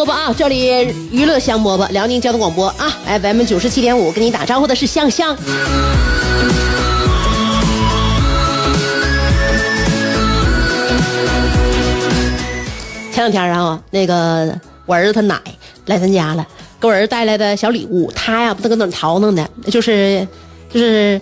饽饽啊，这里娱乐香饽饽，辽宁交通广播啊，FM 九十七点五，跟你打招呼的是香香。前两天啊，那个我儿子他奶来咱家了，给我儿子带来的小礼物，他呀不知道搁哪淘弄的，就是就是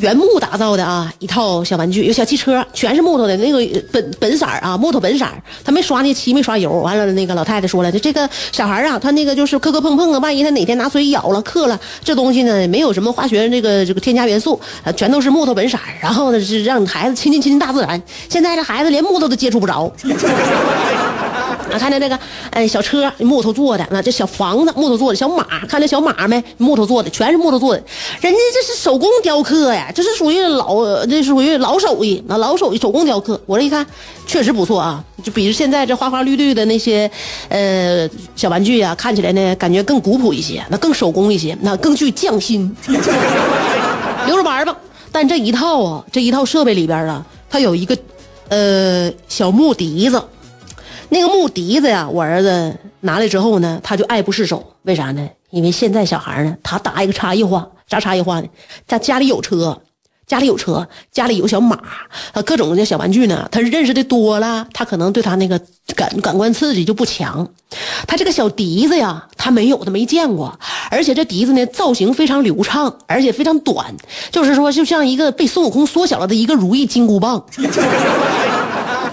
原木打造的啊，一套小玩具，有小汽车，全是木头的，那个本本色啊，木头本色，他没刷那漆，没刷油。完了，那个老太太说了，这这个小孩啊，他那个就是磕磕碰碰啊，万一他哪天拿嘴咬了、磕了，这东西呢，没有什么化学这个这个添加元素，啊，全都是木头本色，然后呢是让孩子亲近亲近大自然。现在这孩子连木头都接触不着。啊，看见那个，哎，小车木头做的，那这小房子木头做的，小马，看那小马没？木头做的，全是木头做的。人家这是手工雕刻呀，这是属于老，这属于老手艺，那老手艺手工雕刻。我这一看，确实不错啊，就比现在这花花绿绿的那些，呃，小玩具呀，看起来呢，感觉更古朴一些，那更手工一些，那更具匠心。留着玩吧，但这一套啊，这一套设备里边啊，它有一个，呃，小木笛子。那个木笛子呀，我儿子拿来之后呢，他就爱不释手。为啥呢？因为现在小孩呢，他打一个差异化，啥差异化呢？他家里有车，家里有车，家里有小马，啊，各种的小玩具呢。他认识的多了，他可能对他那个感感官刺激就不强。他这个小笛子呀，他没有，他没见过。而且这笛子呢，造型非常流畅，而且非常短，就是说，就像一个被孙悟空缩小了的一个如意金箍棒。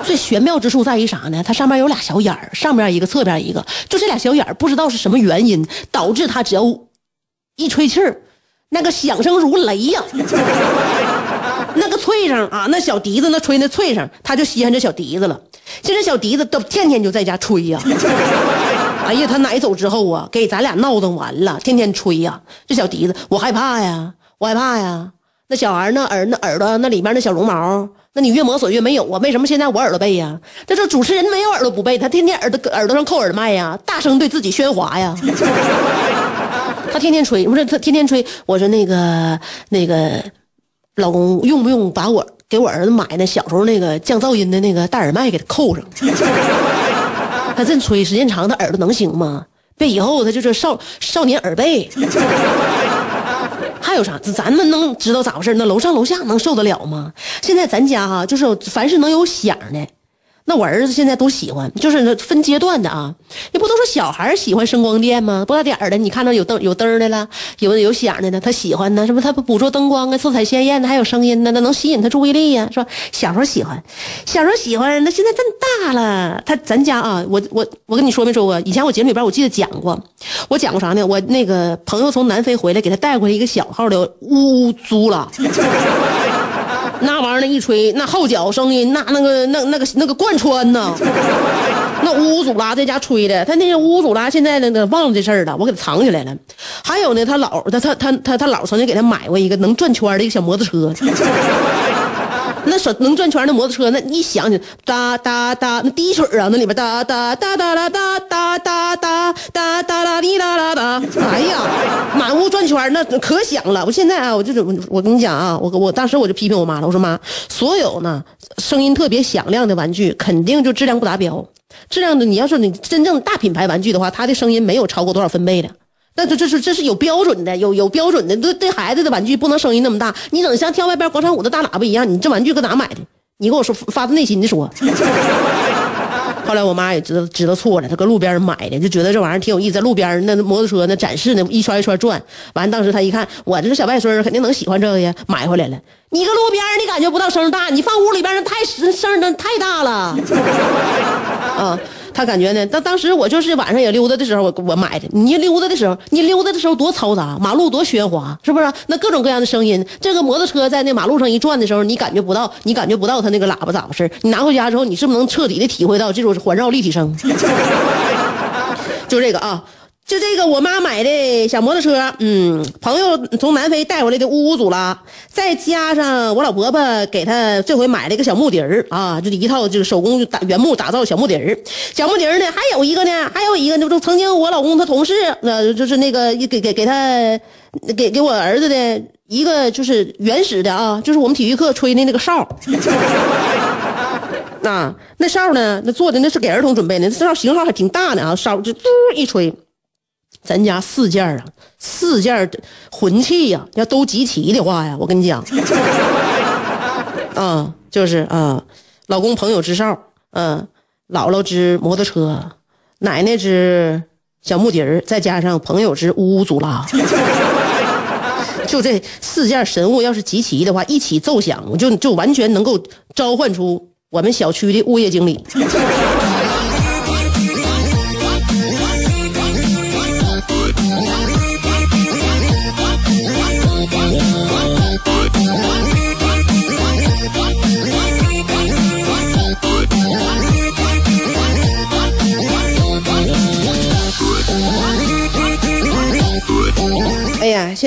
最玄妙之处在于啥呢？它上面有俩小眼儿，上面一个，侧边一个，就这俩小眼儿，不知道是什么原因导致它只要一吹气儿，那个响声如雷呀，那个脆声啊，那小笛子那吹那脆声，他就稀罕这小笛子了。这这小笛子都天天就在家吹呀。哎呀，他奶走之后啊，给咱俩闹腾完了，天天吹呀。这小笛子，我害怕呀，我害怕呀。那小孩那耳那耳朵那里面那小绒毛。那你越摸索越没有啊？为什么现在我耳朵背呀？他说主持人没有耳朵不背，他天天耳朵耳朵上扣耳麦呀，大声对自己喧哗呀。他天天吹，不是他天天吹。我说那个那个老公用不用把我给我儿子买的小时候那个降噪音的那个大耳麦给他扣上？他这吹时间长，他耳朵能行吗？别以后他就是少少年耳背。还有啥？咱们能知道咋回事？那楼上楼下能受得了吗？现在咱家哈，就是凡是能有响的。那我儿子现在都喜欢，就是分阶段的啊。你不都说小孩喜欢声光电吗？不大点儿的，你看到有灯有灯的了，有有响的呢，他喜欢呢，是不？他捕捉灯光啊，色彩鲜艳的，还有声音呢，那能吸引他注意力呀，是吧？小时候喜欢，小时候喜欢，那现在这么大了，他咱家啊，我我我跟你说没说过？以前我节目里边我记得讲过，我讲过啥呢？我那个朋友从南非回来，给他带过来一个小号的乌租了。那玩意儿那一吹，那号角声音，那那个那那个那个贯穿呐，那乌乌祖拉在家吹的，他那个乌乌祖拉现在那个忘了这事儿了，我给他藏起来了。还有呢，他姥他他他他他姥曾经给他买过一个能转圈的一个小摩托车。那手能转圈的摩托车，那一响起哒哒哒，那滴水啊，那里边哒哒哒哒哒哒哒哒哒哒哒哒滴哒哒哒，哎呀，满屋转圈，那可响了。我现在啊，我就是我跟你讲啊，我我当时我就批评我妈了，我说妈，所有呢声音特别响亮的玩具，肯定就质量不达标。质量的，你要说你真正大品牌玩具的话，它的声音没有超过多少分贝的。那这这是这是有标准的，有有标准的。对对，孩子的玩具不能声音那么大。你整像跳外边广场舞的大喇叭一样，你这玩具搁哪买的？你跟我说发自内心的说。后来我妈也知道知道错了，她搁路边买的，就觉得这玩意儿挺有意思，在路边那摩托车那展示呢，一圈一圈转。完，当时她一看，我这是小外孙，肯定能喜欢这个呀，买回来了。你搁路边你感觉不到声大，你放屋里边那太声声太大了。啊。他感觉呢，当当时我就是晚上也溜达的时候，我我买的。你溜达的时候，你溜达的时候多嘈杂，马路多喧哗，是不是？那各种各样的声音，这个摩托车在那马路上一转的时候，你感觉不到，你感觉不到它那个喇叭咋回事？你拿回家之后，你是不是能彻底的体会到这种环绕立体声？就这个啊。就这个，我妈买的小摩托车，嗯，朋友从南非带回来的乌乌祖拉，再加上我老婆婆给她这回买了一个小木笛儿啊，就一套就是手工打原木打造小木笛儿。小木笛儿呢，还有一个呢，还有一个，那不曾经我老公他同事，呃，就是那个给给给他给给我儿子的一个就是原始的啊，就是我们体育课吹的那个哨。那那哨呢，那做的那是给儿童准备的，这哨型号还挺大的啊，哨就嘟一吹。咱家四件啊，四件魂器呀，要都集齐的话呀，我跟你讲，啊，就是啊，老公朋友之哨，嗯，姥姥之摩托车，奶奶之小木笛儿，再加上朋友之呜呜祖拉，就这四件神物要是集齐的话，一起奏响，就就完全能够召唤出我们小区的物业经理。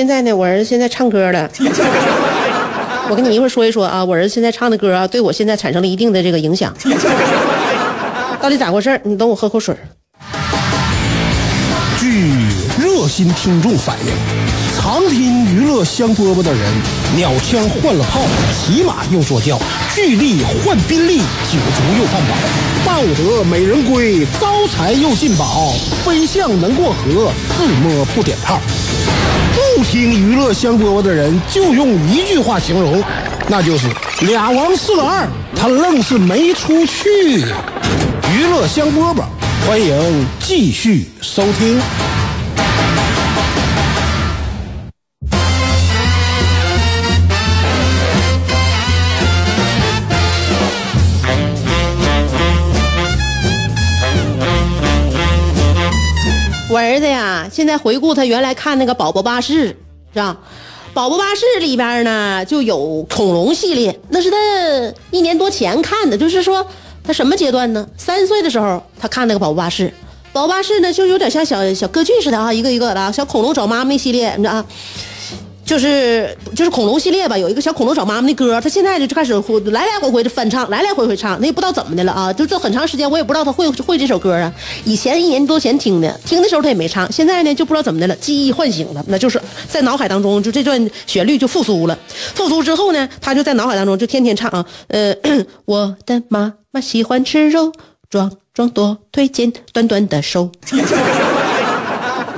现在呢，我儿子现在唱歌了。我跟你一会儿说一说啊，我儿子现在唱的歌啊，对我现在产生了一定的这个影响。到底咋回事你等我喝口水。据热心听众反映。常听娱乐香饽饽的人，鸟枪换了炮，骑马又坐轿，巨力换宾利，酒足又饭饱，抱得美人归，招财又进宝，飞象能过河，自摸不点炮。不听娱乐香饽饽的人，就用一句话形容，那就是俩王四个二，他愣是没出去。娱乐香饽饽，欢迎继续收听。我儿子呀，现在回顾他原来看那个《宝宝巴士》，是吧？《宝宝巴士》里边呢就有恐龙系列，那是他一年多前看的。就是说，他什么阶段呢？三岁的时候，他看那个《宝宝巴士》。《宝宝巴士》呢，就有点像小小歌剧似的啊，一个一个的小恐龙找妈妈系列，你知道啊？就是就是恐龙系列吧，有一个小恐龙找妈妈的歌，他现在就开始来来回回的翻唱，来来回回唱，那也不知道怎么的了啊！就这很长时间，我也不知道他会会这首歌啊。以前一年多前听的，听的时候他也没唱，现在呢就不知道怎么的了，记忆唤醒了，那就是在脑海当中就这段旋律就复苏了。复苏之后呢，他就在脑海当中就天天唱啊，呃，我的妈妈喜欢吃肉，壮壮多腿尖，短短的手。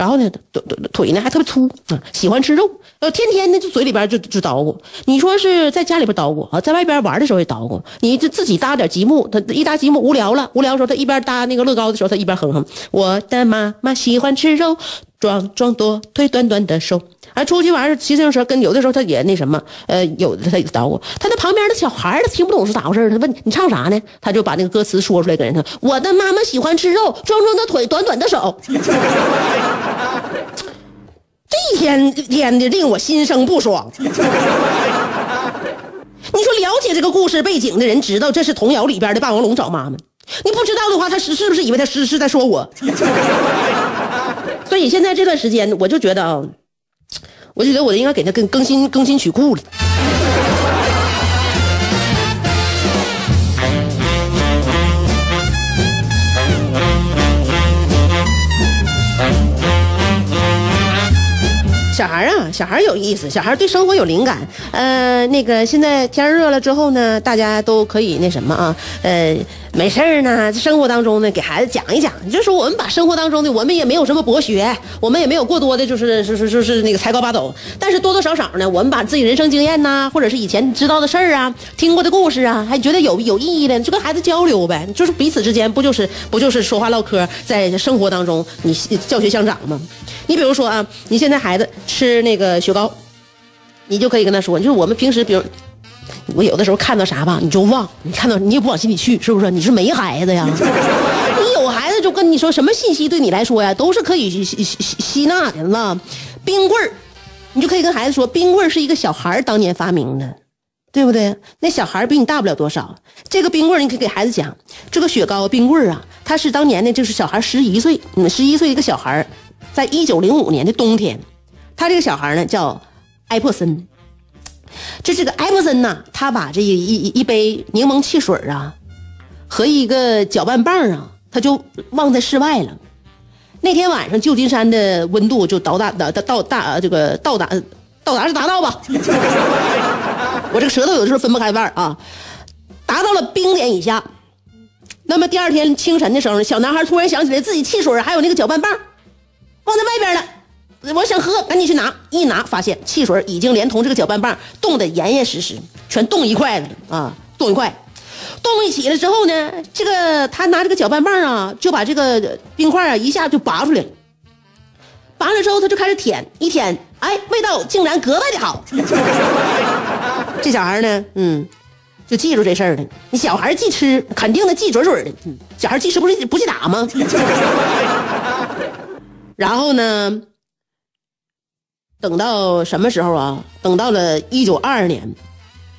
然后呢，腿腿腿呢还特别粗，喜欢吃肉，呃，天天呢就嘴里边就就叨咕。你说是在家里边叨咕啊，在外边玩的时候也叨咕。你就自己搭点积木，他一搭积木无聊了，无聊的时候他一边搭那个乐高的时候，他一边哼哼。我的妈妈喜欢吃肉，壮壮多腿短短的手。啊，出去玩骑自行车，跟有的时候他也那什么，呃，有的他也捣鼓。他那旁边的小孩他听不懂是咋回事他问你唱啥呢？他就把那个歌词说出来给人听。我的妈妈喜欢吃肉，壮壮的腿，短短的手。这一天天的令我心生不爽。你说了解这个故事背景的人知道这是童谣里边的霸王龙找妈妈，你不知道的话，他是是不是以为他是是在说我？所以现在这段时间，我就觉得啊，我就觉得我应该给他更更新更新曲库了。小孩啊，小孩有意思，小孩对生活有灵感。呃，那个现在天热了之后呢，大家都可以那什么啊，呃没事儿呢，生活当中呢，给孩子讲一讲，就是我们把生活当中的，我们也没有什么博学，我们也没有过多的，就是是是就是那个才高八斗，但是多多少少呢，我们把自己人生经验呐，或者是以前知道的事儿啊，听过的故事啊，还觉得有有意义的，就跟孩子交流呗，就是彼此之间不就是不就是说话唠嗑，在生活当中你教学相长吗？你比如说啊，你现在孩子吃那个雪糕，你就可以跟他说，就是我们平时，比如我有的时候看到啥吧，你就忘，你看到你也不往心里去，是不是？你是没孩子呀？你有孩子就跟你说，什么信息对你来说呀，都是可以吸吸吸纳的了。冰棍儿，你就可以跟孩子说，冰棍儿是一个小孩当年发明的，对不对？那小孩比你大不了多少。这个冰棍儿，你可以给孩子讲，这个雪糕冰棍儿啊，它是当年的，就是小孩十一岁，嗯，十一岁一个小孩。在一九零五年的冬天，他这个小孩呢叫艾珀森，就这个艾珀森呐，他把这一一一杯柠檬汽水啊和一个搅拌棒啊，他就忘在室外了。那天晚上，旧金山的温度就到达到到大这个到达到达是达到吧？我这个舌头有的时候分不开瓣啊，达到了冰点以下。那么第二天清晨的时候，小男孩突然想起来自己汽水还有那个搅拌棒。放在外边了，我想喝，赶紧去拿。一拿发现汽水已经连同这个搅拌棒冻得严严实实，全冻一块了啊！冻一块，冻一起了之后呢，这个他拿这个搅拌棒啊，就把这个冰块啊一下就拔出来了。拔了之后他就开始舔，一舔，哎，味道竟然格外的好。这小孩呢，嗯，就记住这事儿了。你小孩记吃，肯定的记准准的。小孩记吃不是不记打吗？然后呢？等到什么时候啊？等到了一九二二年，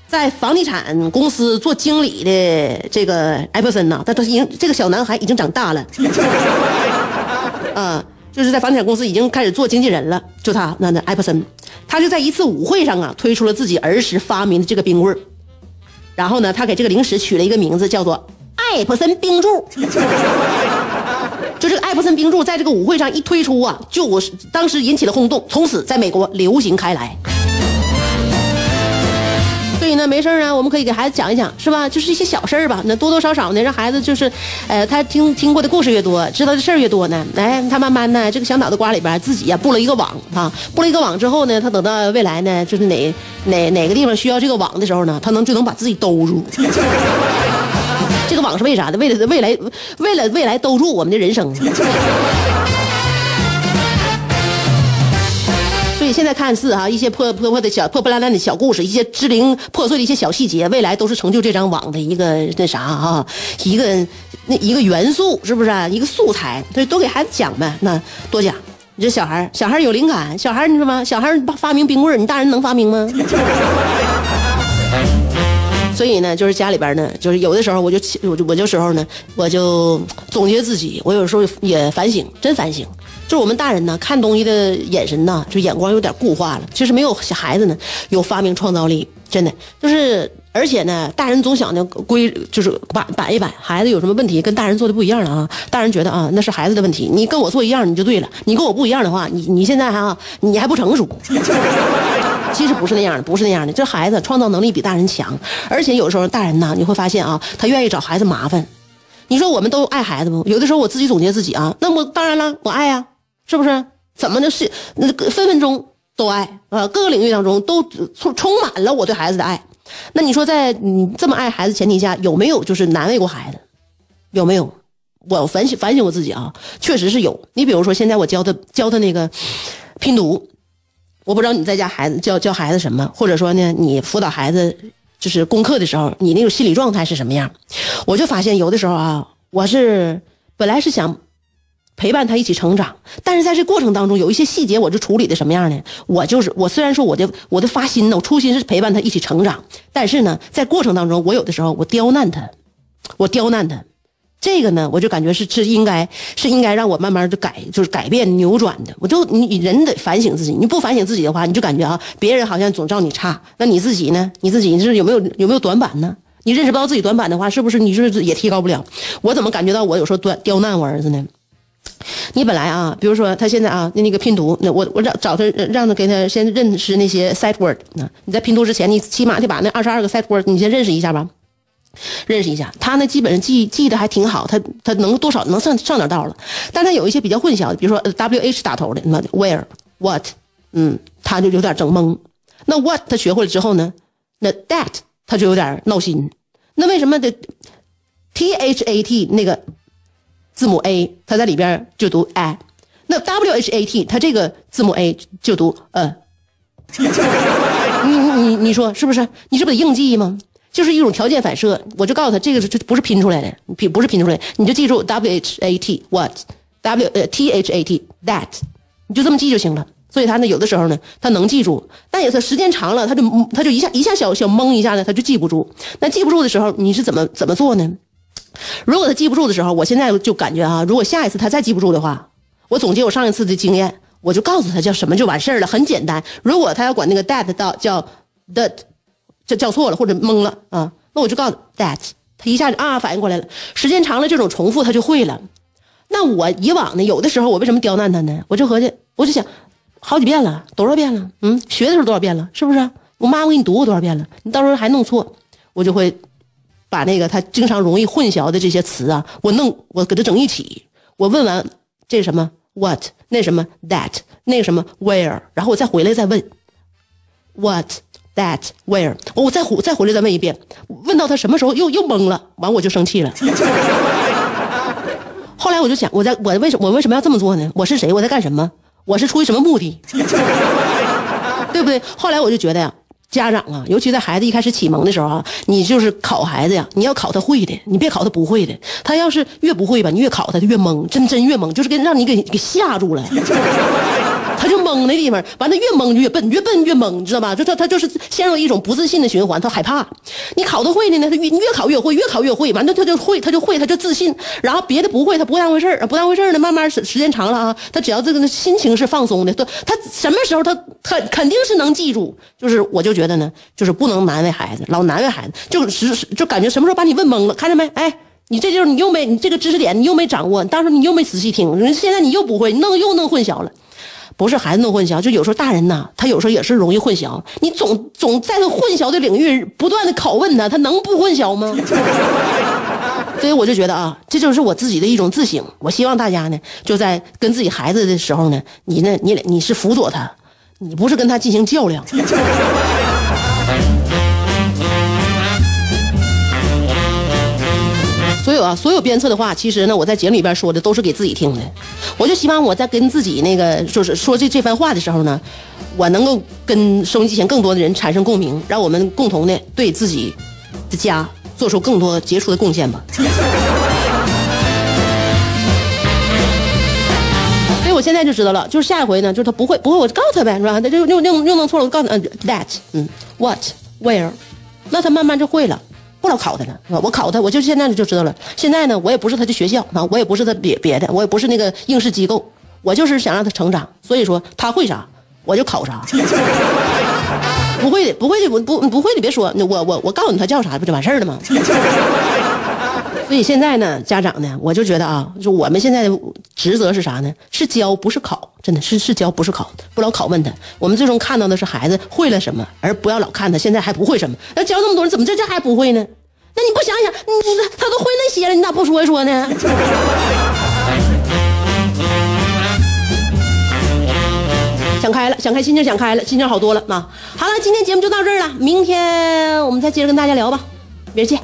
在房地产公司做经理的这个艾普森呐，他他已经这个小男孩已经长大了，啊，就是在房地产公司已经开始做经纪人了。就他那那艾普森，他就在一次舞会上啊，推出了自己儿时发明的这个冰棍儿。然后呢，他给这个零食取了一个名字，叫做艾普森冰柱。就这个艾弗森冰柱在这个舞会上一推出啊，就我当时引起了轰动，从此在美国流行开来。所以呢，没事啊，我们可以给孩子讲一讲，是吧？就是一些小事儿吧，那多多少少呢，让孩子就是，呃，他听听过的故事越多，知道的事儿越多呢，哎，他慢慢呢，这个小脑袋瓜里边自己呀布了一个网啊，布了一个网之后呢，他等到未来呢，就是哪哪哪个地方需要这个网的时候呢，他能就能把自己兜住。这个网是为啥的？为了未来，为了未来兜住我们的人生。所以现在看似哈一些破破破的小破破烂烂的小故事，一些支零破碎的一些小细节，未来都是成就这张网的一个那啥哈，一个那一个元素，是不是啊？一个素材，所以多给孩子讲呗，那多讲。你这小孩小孩有灵感，小孩你说吗？小孩发明冰棍你大人能发明吗？所以呢，就是家里边呢，就是有的时候我就我就我就时候呢，我就总结自己，我有时候也反省，真反省。就是我们大人呢，看东西的眼神呢，就眼光有点固化了。其实没有小孩子呢，有发明创造力，真的就是。而且呢，大人总想着归就是板板一板，孩子有什么问题跟大人做的不一样了啊？大人觉得啊，那是孩子的问题，你跟我做一样你就对了，你跟我不一样的话，你你现在还你还不成熟。其实不是那样的，不是那样的。这孩子创造能力比大人强，而且有时候大人呢，你会发现啊，他愿意找孩子麻烦。你说我们都爱孩子不？有的时候我自己总结自己啊，那我当然了，我爱呀，是不是？怎么的是那分分钟都爱啊？各个领域当中都充充满了我对孩子的爱。那你说在你这么爱孩子前提下，有没有就是难为过孩子？有没有？我反省反省我自己啊，确实是有。你比如说现在我教他教他那个拼读。我不知道你在家孩子教教孩子什么，或者说呢，你辅导孩子就是功课的时候，你那种心理状态是什么样？我就发现有的时候啊，我是本来是想陪伴他一起成长，但是在这过程当中有一些细节，我就处理的什么样呢？我就是我虽然说我的我的发心呢，我初心是陪伴他一起成长，但是呢，在过程当中，我有的时候我刁难他，我刁难他。这个呢，我就感觉是是应该是应该让我慢慢的改，就是改变扭转的。我就你人得反省自己，你不反省自己的话，你就感觉啊，别人好像总照你差，那你自己呢？你自己是有没有有没有短板呢？你认识不到自己短板的话，是不是你是也提高不了？我怎么感觉到我有时候刁刁难我儿子呢？你本来啊，比如说他现在啊，那那个拼读，那我我找找他，让他给他先认识那些 sight word。那你在拼读之前，你起码得把那二十二个 sight word 你先认识一下吧，认识一下。他呢，基本上记记得还挺好，他他能多少能上上点道了。但他有一些比较混淆的，比如说 w h 打头的，那 where what，嗯，他就有点整懵。那 what 他学会了之后呢，那 that 他就有点闹心。那为什么的 t h a t 那个？字母 a，他在里边就读 i，那 w h a t，它这个字母 a 就读呃。你你你说是不是？你是不得硬记吗？就是一种条件反射。我就告诉他，这个是这不是拼出来的，拼不是拼出来的，你就记住 w h a t what，w 呃 t h a t that，你就这么记就行了。所以他呢，有的时候呢，他能记住，但有的时间长了，他就他就一下一下小小懵一下呢，他就记不住。那记不住的时候，你是怎么怎么做呢？如果他记不住的时候，我现在就感觉啊，如果下一次他再记不住的话，我总结我上一次的经验，我就告诉他叫什么就完事儿了，很简单。如果他要管那个 that 到叫 that，叫错了或者懵了啊，那我就告诉 that，他一下子啊反应过来了。时间长了，这种重复他就会了。那我以往呢，有的时候我为什么刁难他呢？我就合计，我就想，好几遍了，多少遍了？嗯，学的时候多少遍了？是不是？我妈我给你读过多少遍了？你到时候还弄错，我就会。把那个他经常容易混淆的这些词啊，我弄我给他整一起。我问完这什么 what 那什么 that 那个什么 where，然后我再回来再问 what that where，我再回再回来再问一遍，问到他什么时候又又懵了，完我就生气了。后来我就想，我在我为什我为什么要这么做呢？我是谁？我在干什么？我是出于什么目的？对不对？后来我就觉得呀。家长啊，尤其在孩子一开始启蒙的时候啊，你就是考孩子呀，你要考他会的，你别考他不会的。他要是越不会吧，你越考他，他越懵，真真越懵，就是给让你给给吓住了。他就懵那地方，完了越懵就越笨，越笨越懵，你知道吧？就他他就是陷入一种不自信的循环，他害怕。你考他会的呢，他越越考越会，越考越会，完了他就会，他就会，他就自信。然后别的不会，他不当回事儿，不当回事儿呢。慢慢时时间长了啊，他只要这个心情是放松的，他他什么时候他他肯定是能记住。就是我就觉觉得呢，就是不能难为孩子，老难为孩子，就是就感觉什么时候把你问懵了，看见没？哎，你这就是你又没你这个知识点你又没掌握，当时你又没仔细听，现在你又不会，弄又弄混淆了。不是孩子弄混淆，就有时候大人呢，他有时候也是容易混淆。你总总在他混淆的领域不断的拷问他，他能不混淆吗？所以我就觉得啊，这就是我自己的一种自省。我希望大家呢，就在跟自己孩子的时候呢，你呢，你你是辅佐他，你不是跟他进行较量。所有啊，所有鞭策的话，其实呢，我在节目里边说的都是给自己听的。我就希望我在跟自己那个就是说这这番话的时候呢，我能够跟收音机前更多的人产生共鸣，让我们共同的对自己的家做出更多杰出的贡献吧。我现在就知道了，就是下一回呢，就是他不会不会，我就告诉他呗，是吧？他就又又又弄错了，我告诉他，that，嗯，what where，那他慢慢就会了。不老考他了，我考他，我就现在就知道了。现在呢，我也不是他的学校啊，我也不是他别别的，我也不是那个应试机构，我就是想让他成长。所以说他会啥，我就考啥。不会的，不会的，不不不会的，别说，我我我告诉你他叫啥，不就完事儿了吗？所以现在呢，家长呢，我就觉得啊，就我们现在职责是啥呢？是教，不是考，真的是是教，不是考，不老拷问他。我们最终看到的是孩子会了什么，而不要老看他现在还不会什么。那教这么多人，怎么这这还不会呢？那你不想想，你他都会那些了，你咋不说一说呢？想开了，想开，心情想开了，心情好多了啊！好了，今天节目就到这儿了，明天我们再接着跟大家聊吧，明儿见。